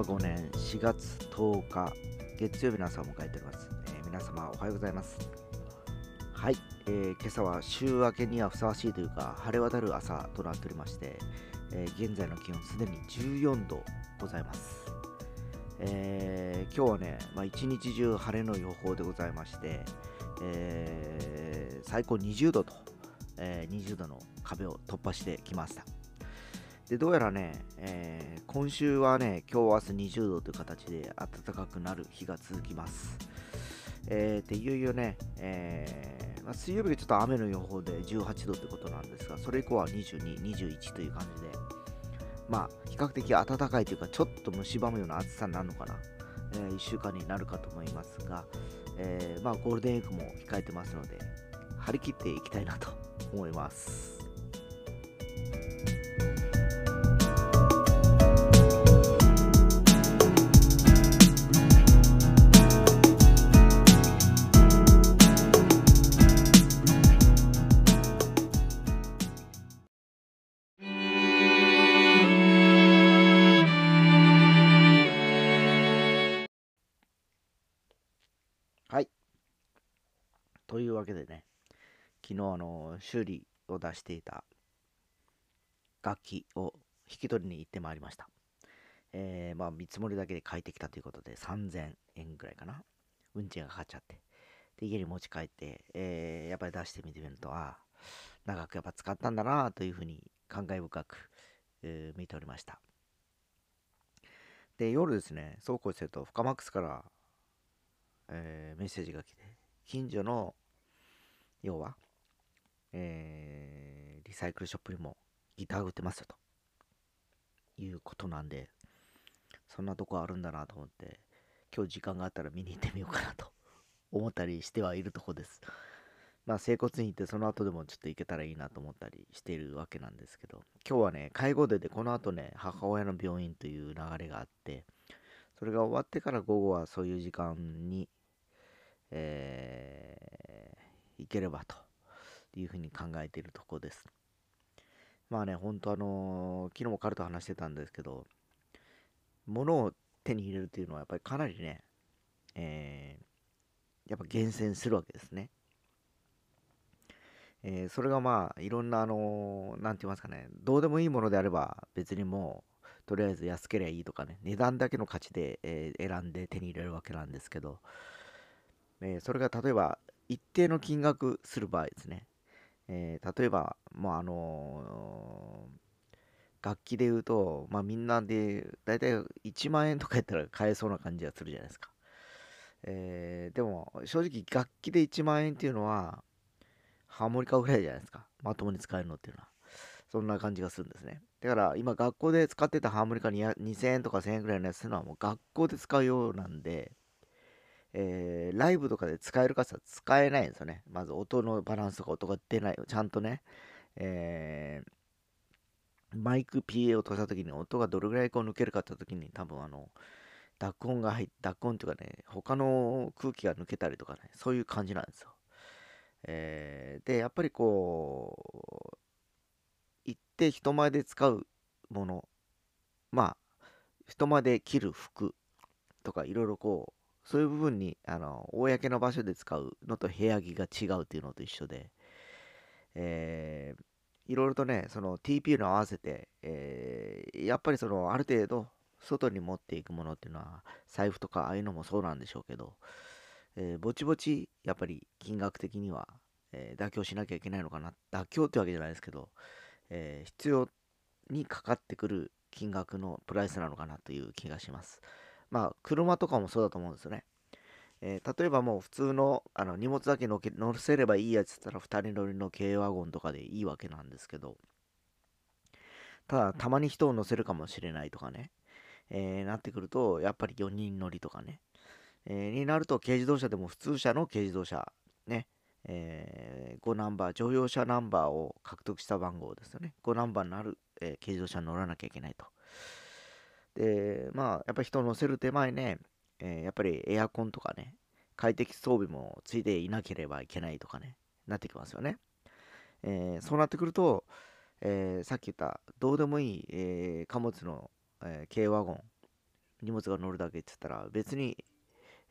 令和5年4月10日月曜日の朝を迎えております、えー皆様おはようございます。はい、えー今朝は週明けにはふさわしいというか晴れ渡る朝となっておりまして、えー現在の気温すでに14度ございます、えー今日はね、まあ、一日中晴れの予報でございまして、えー最高20度と、えー20度の壁を突破してきました。でどうやらね、えー今週はね、今日明日20度という形で暖かくなる日が続きます。えーでいよいよね、えーまあ、水曜日がちょっと雨の予報で18度ということなんですが、それ以降は22、21という感じで、まあ、比較的暖かいというか、ちょっと蝕むような暑さになるのかな、え1週間になるかと思いますが、えーまあ、ゴールデンウィークも控えてますので、張り切っていきたいなと思います。というわけでね、昨日あの修理を出していた楽器を引き取りに行ってまいりました。えー、まあ見積もりだけで帰ってきたということで3000円ぐらいかな。運賃がかかっちゃって。で、家に持ち帰って、えーやっぱり出してみてみると、ああ、長くやっぱ使ったんだなというふうに感慨深く、えー見ておりました。で、夜ですね、そうこうしてると、フカマックスからえーメッセージが来て、近所の、要は、えーリサイクルショップにもギター売ってますよということなんで、そんなとこあるんだなと思って、今日時間があったら見に行ってみようかなと 思ったりしてはいるとこです。まあ、整骨院行ってその後でもちょっと行けたらいいなと思ったりしているわけなんですけど、今日はね、介護デーでこの後ね、母親の病院という流れがあって、それが終わってから午後はそういう時間にえーいければというふうに考えているところです。まあね、本当あのー昨日も彼と話してたんですけど、物を手に入れるというのはやっぱりかなりね、えーやっぱ厳選するわけですね。えーそれがまあいろんなあのーて言いますかね、どうでもいいものであれば別にもうとりあえず安ければいいとかね、値段だけの価値で、えー選んで手に入れるわけなんですけど、えそれが例えば一定の金額する場合ですね、えー例えば、まああのー楽器で言うと、まあ、みんなで大体1万円とかやったら買えそうな感じがするじゃないですか。えーでも正直楽器で1万円っていうのはハーモニカぐらいじゃないですか。まともに使えるのっていうのは。そんな感じがするんですね。だから今学校で使ってたハーモニカ2000円とか1000円ぐらいのやつっていうのはもう学校で使うようなんで、えーライブとかで使えるかつ使えないんですよね。まず音のバランスとか音が出ない。ちゃんとね、えーマイク PA を通した時に音がどれぐらいこう抜けるかって時に多分あの、濁音が入って濁音っていうかね、他の空気が抜けたりとかね、そういう感じなんですよ。えーで、やっぱりこう、行って人前で使うもの、まあ、人前で着る服とかいろいろこう、そういう部分に、あの、公の場所で使うのと部屋着が違うっていうのと一緒で、えーいろいろとね、その TPU の合わせて、えーやっぱりそのある程度外に持っていくものっていうのは財布とかああいうのもそうなんでしょうけど、えーぼちぼちやっぱり金額的には、えー妥協しなきゃいけないのかな。妥協ってわけじゃないですけど、えー必要にかかってくる金額のプライスなのかなという気がします。まあ車とかもそうだと思うんですよね。えー例えばもう普通のあの荷物だけ乗け乗せればいいやつったら2人乗りの軽ワゴンとかでいいわけなんですけど。ただたまに人を乗せるかもしれないとかね、えーなってくるとやっぱり4人乗りとかね、えーになると軽自動車でも普通車の軽自動車。ね、え5ナンバー乗用車ナンバーを獲得した番号ですよね。5ナンバーになる、え軽自動車に乗らなきゃいけないと。でまあやっぱり人を乗せる手前ねえーやっぱりエアコンとかね、快適装備もついていなければいけないとかね、なってきますよね。えーそうなってくると、えーさっき言ったどうでもいい、えー貨物の、え軽ワゴン荷物が乗るだけって言ったら別に、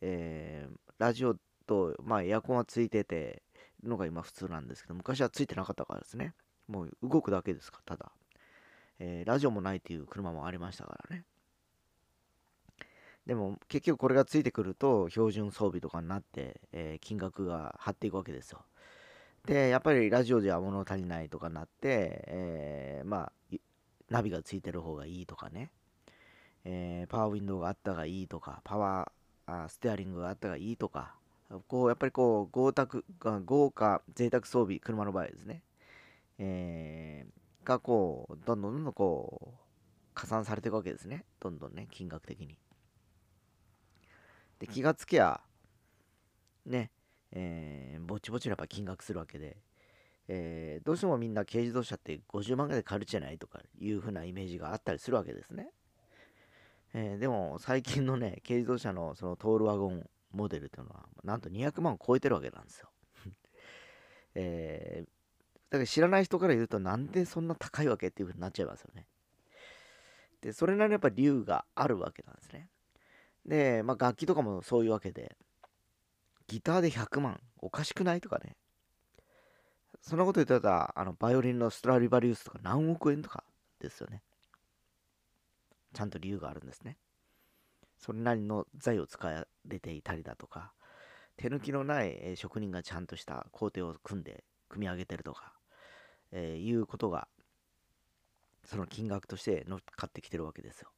え、ラジオと、まあ、エアコンはついててのが今普通なんですけど昔はついてなかったからですねもう動くだけですかただ、えー、ラジオもないっていう車もありましたからね。でも結局これがついてくると標準装備とかになって、えー、金額が張っていくわけですよ。で、やっぱりラジオでは物足りないとかなって、えー、まあ、ナビがついてる方がいいとかね、えー、パワーウィンドウがあったがいいとか、パワーあステアリングがあったがいいとか、こうやっぱりこう豪華豪華贅沢装備、車の場合ですね、えー、がこう、どんどんどんどんこう、加算されていくわけですね。どんどんね、金額的に。で、気がつけば、ね、えー、ぼちぼちやっぱ金額するわけで、えー、どうしてもみんな軽自動車って50万ぐらいで買えるじゃないとかいう風なイメージがあったりするわけですね。えー、でも最近のね、軽自動車のそのトールワゴンモデルっていうのは、なんと200万を超えてるわけなんですよ。えー、だから知らない人から言うと、なんでそんな高いわけっていう風になっちゃいますよね。で、それなりにやっぱ理由があるわけなんですね。で、まあ、楽器とかもそういうわけで、ギターで100万、おかしくないとかね。そんなこと言ってたら、あの、バイオリンのストラリバリウスとか何億円とかですよね。ちゃんと理由があるんですね。それなりの材を使われていたりだとか、手抜きのない職人がちゃんとした工程を組んで組み上げてるとか、えー、いうことが、その金額として乗っかってきてるわけですよ。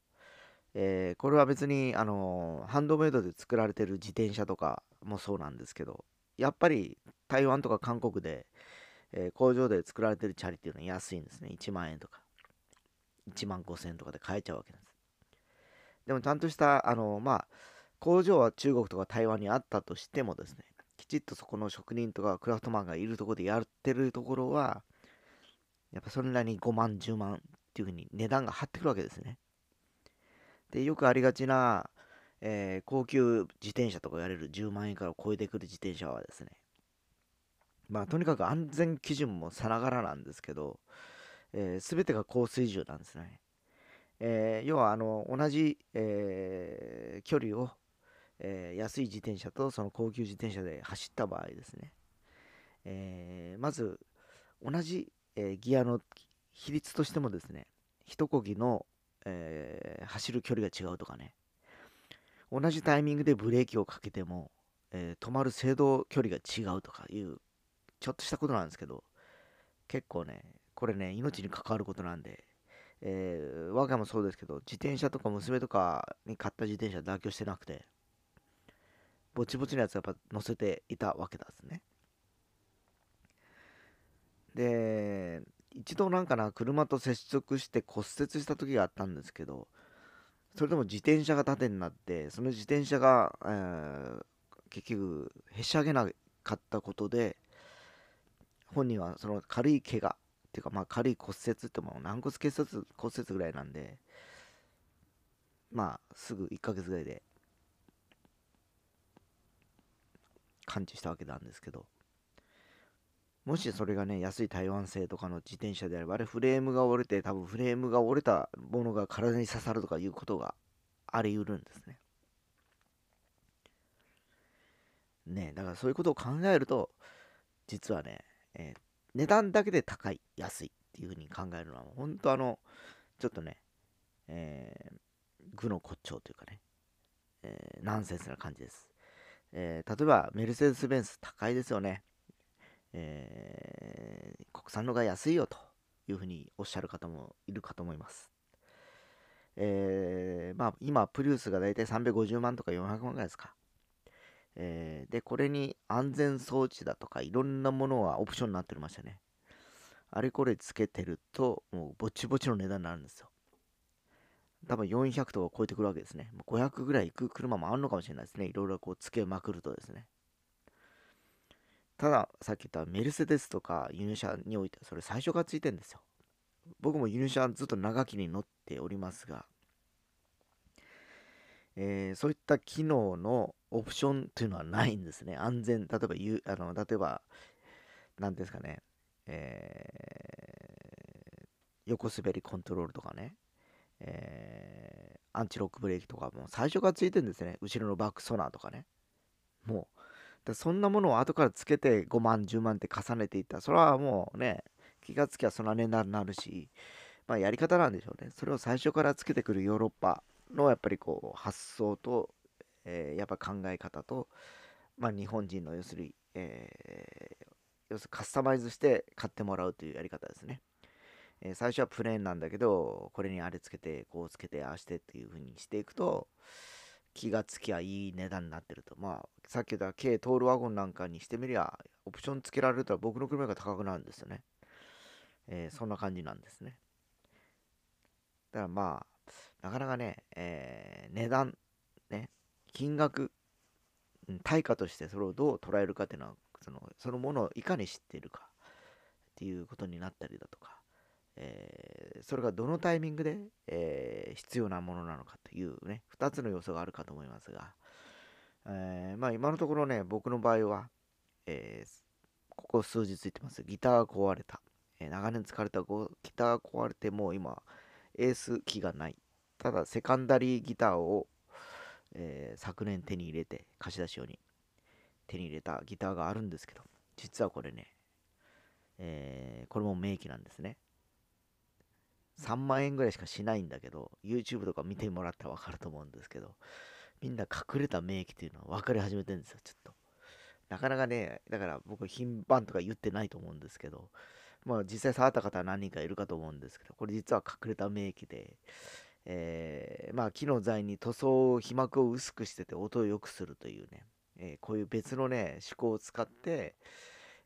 えー、これは別に、あのハンドメイドで作られてる自転車とかもそうなんですけど、やっぱり台湾とか韓国で、えー、工場で作られてるチャリっていうのは安いんですね。1万円とか、1万5000円とかで買えちゃうわけです。でもちゃんとした、あのまあ、工場は中国とか台湾にあったとしてもですね、きちっとそこの職人とかクラフトマンがいるところでやってるところは、やっぱそれなりに5万、10万っていうふうに値段が張ってくるわけですね。で、よくありがちな、えー、高級自転車とか言われる10万円から超えてくる自転車はですね、まあ、とにかく安全基準もさながらなんですけど、えー、全てが高水準なんですね。えー、要は、あの、同じ、えー、距離を、えー、安い自転車とその高級自転車で走った場合ですね、え、まず、同じ、えー、ギアの比率としてもですね、一漕ぎのえー、走る距離が違うとかね。同じタイミングでブレーキをかけても、えー、止まる制動距離が違うとかいうちょっとしたことなんですけど結構ねこれね命に関わることなんで、えー、我が家もそうですけど自転車とか娘とかに買った自転車妥協してなくてぼちぼちのやつやっぱ乗せていたわけなんですね。で一度なんかな、車と接触して骨折した時があったんですけど、それでも自転車が縦になって、その自転車が、えー、結局、へし上げなかったことで、本人はその軽い怪我、っていうかまあ軽い骨折っても軟骨結節骨折ぐらいなんで、まあすぐ1ヶ月ぐらいで完治したわけなんですけど、もしそれがね、安い台湾製とかの自転車であれば、あれフレームが折れて、多分フレームが折れたものが体に刺さるとかいうことがあり得るんですね。ねだからそういうことを考えると、実はね、えー、値段だけで高い、安いっていうふうに考えるのは、本当あの、ちょっとね、えー、具の骨頂というかね、えー、ナンセンスな感じです。えー、例えば、メルセデス・ベンツ高いですよね。えー、国産のが安いよというふうにおっしゃる方もいるかと思います。えー、まあ、今、プリウスがだいたい350万とか400万ぐらいですか。えー、で、これに安全装置だとかいろんなものはオプションになっておりましたね。あれこれつけてると、もうぼちぼちの値段になるんですよ。多分400とか超えてくるわけですね。500ぐらい行く車もあるのかもしれないですね。いろいろこうつけまくるとですね。ただ、さっき言ったメルセデスとか輸入車においてそれ最初からついてるんですよ。僕も輸入車ずっと長きに乗っておりますが、えー、そういった機能のオプションというのはないんですね。安全、例えば、あの例えば、何ですかね、えー、横滑りコントロールとかね、えー、アンチロックブレーキとかも最初からついてるんですね。後ろのバックソナーとかね。もう、そんなものを後からつけて5万、10万って重ねていったら、それはもうね、気がつきゃそんな値段になるし、まあやり方なんでしょうね。それを最初からつけてくるヨーロッパのやっぱりこう発想と、えー、やっぱ考え方と、まあ日本人の要するに、えー、要するにカスタマイズして買ってもらうというやり方ですね。えー、最初はプレーンなんだけど、これにあれつけて、こうつけて、ああしてっていう風にしていくと、気がつきゃいい値段になってると。まあ、さっき言った軽トールワゴンなんかにしてみりゃ、オプションつけられたら僕の車が高くなるんですよね。えー、そんな感じなんですね。だからまあ、なかなかね、えー、値段、ね、金額、対価としてそれをどう捉えるかっていうのは、そのそのものをいかに知っているかっていうことになったりだとか、えー、それがどのタイミングで、えー、必要なものなのかというね、2つの要素があるかと思いますが、えー、まあ今のところね、僕の場合は、えここ数日言ってます。ギターが壊れた。え長年使われたギターが壊れてもう今、エース機がない。ただ、セカンダリーギターを、え昨年手に入れて、貸し出し用に手に入れたギターがあるんですけど、実はこれね、えこれも名機なんですね。3万円ぐらいしかしないんだけど、YouTube とか見てもらったらわかると思うんですけど、みんな隠れた名機っていうのは分かり始めてるんですよ、ちょっと。なかなかね、だから僕、品番とか言ってないと思うんですけど、まあ実際触った方は何人かいるかと思うんですけど、これ実は隠れた名機で、えー、まあ木の材に塗装、皮膜を薄くしてて音を良くするというね、えー、こういう別のね、思考を使って、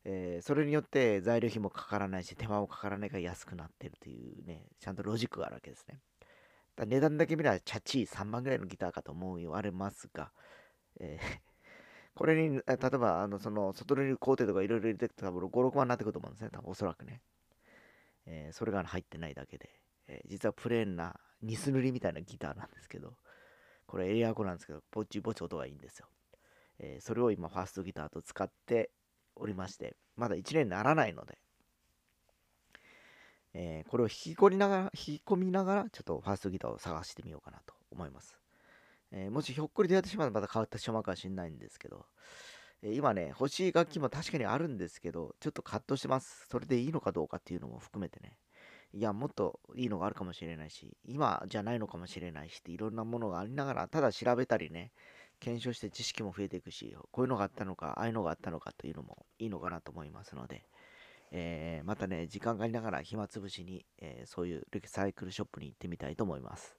えー、それによって材料費もかからないし、手間もかからないから安くなってるというね、ちゃんとロジックがあるわけですね。だ値段だけ見れば、チャチー3万ぐらいのギターかと思う言われますが、えー、これに、例えば、あの、その、外塗り工程とかいろいろ入れていくと多分5、6万になってくると思うんですね。多分おそらくね。えー、それが入ってないだけで、えー、実はプレーンな、ニス塗りみたいなギターなんですけど、これエリアコなんですけど、ぼちぼち音がいいんですよ。えそれを今、ファーストギターと使って、おりまして、まだ1年にならないので、えー、これを引き込みながら、引き込みながら、ちょっとファーストギターを探してみようかなと思います。えー、もしひょっこり出会ってしまうとまた変わってしまうかもしれないんですけど、えー、今ね、欲しい楽器も確かにあるんですけど、ちょっとカットしてます。それでいいのかどうかっていうのも含めてね。いや、もっといいのがあるかもしれないし、今じゃないのかもしれないしっていろんなものがありながら、ただ調べたりね、検証して知識も増えていくし、こういうのがあったのか、ああいうのがあったのかというのもいいのかなと思いますので、えー、またね、時間がありながら暇つぶしに、えー、そういうリサイクルショップに行ってみたいと思います。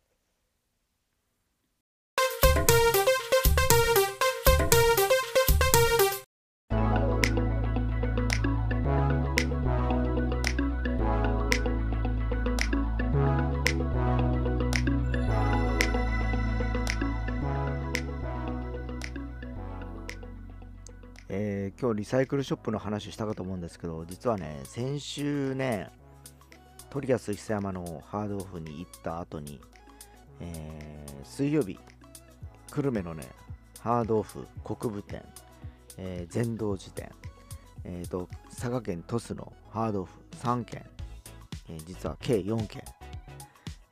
今日リサイクルショップの話したかと思うんですけど、実はね、先週ね、トリアス久山のハードオフに行った後に、えー、水曜日、久留米のね、ハードオフ国分店、えー、全道寺店、えーと、佐賀県鳥栖のハードオフ3軒、えー、実は計4軒、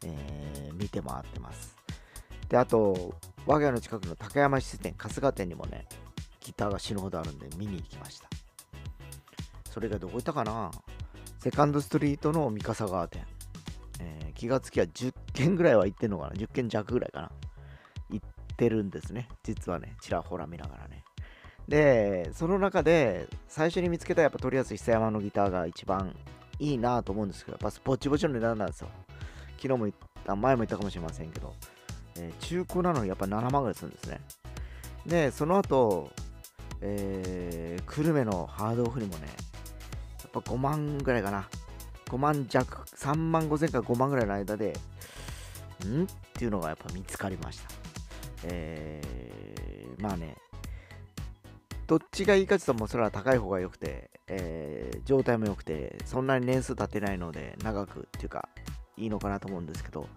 えー、見て回ってます。で、あと、我が家の近くの高山質店、春日店にもね、ギターが死ぬほどあるんで見に行きました。それがどこ行ったかな？セカンドストリートの三笠川店。えー、気がつきは10件ぐらいは行ってんのかな ?10 件弱ぐらいかな行ってるんですね。実はね、ちらほら見ながらね。で、その中で最初に見つけたやっぱとりあえず久山のギターが一番いいなと思うんですけど、やっぱぼちぼちの値段なんですよ。昨日も言った、前も言ったかもしれませんけど、えー、中古なのにやっぱ7万ぐらいするんですね。で、その後、えー、久留米のハードオフにもね、やっぱ5万ぐらいかな。5万弱、3万5千か5万ぐらいの間で、ん？っていうのがやっぱ見つかりました。えー、まあね、どっちがいいかって言ったらもうそれは高い方が良くて、えー、状態も良くて、そんなに年数経ってないので、長くっていうか、いいのかなと思うんですけど、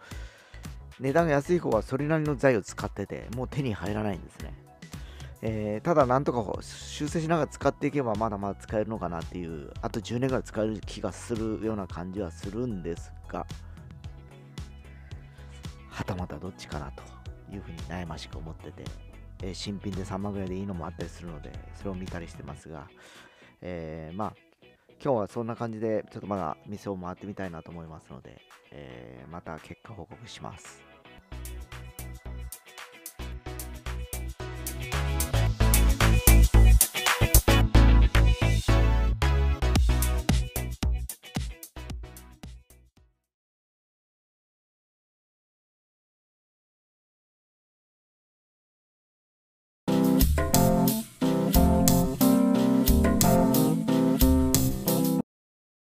値段が安い方はそれなりの材を使ってて、もう手に入らないんですね。えー、ただなんとか修正しながら使っていけばまだまだ使えるのかなっていうあと10年ぐらい使える気がするような感じはするんですがはたまたどっちかなというふうに悩ましく思ってて、えー、新品で3万ぐらいでいいのもあったりするので、それを見たりしてますが、えー、まあ、今日はそんな感じで、ちょっとまだ店を回ってみたいなと思いますので、え、また結果報告します。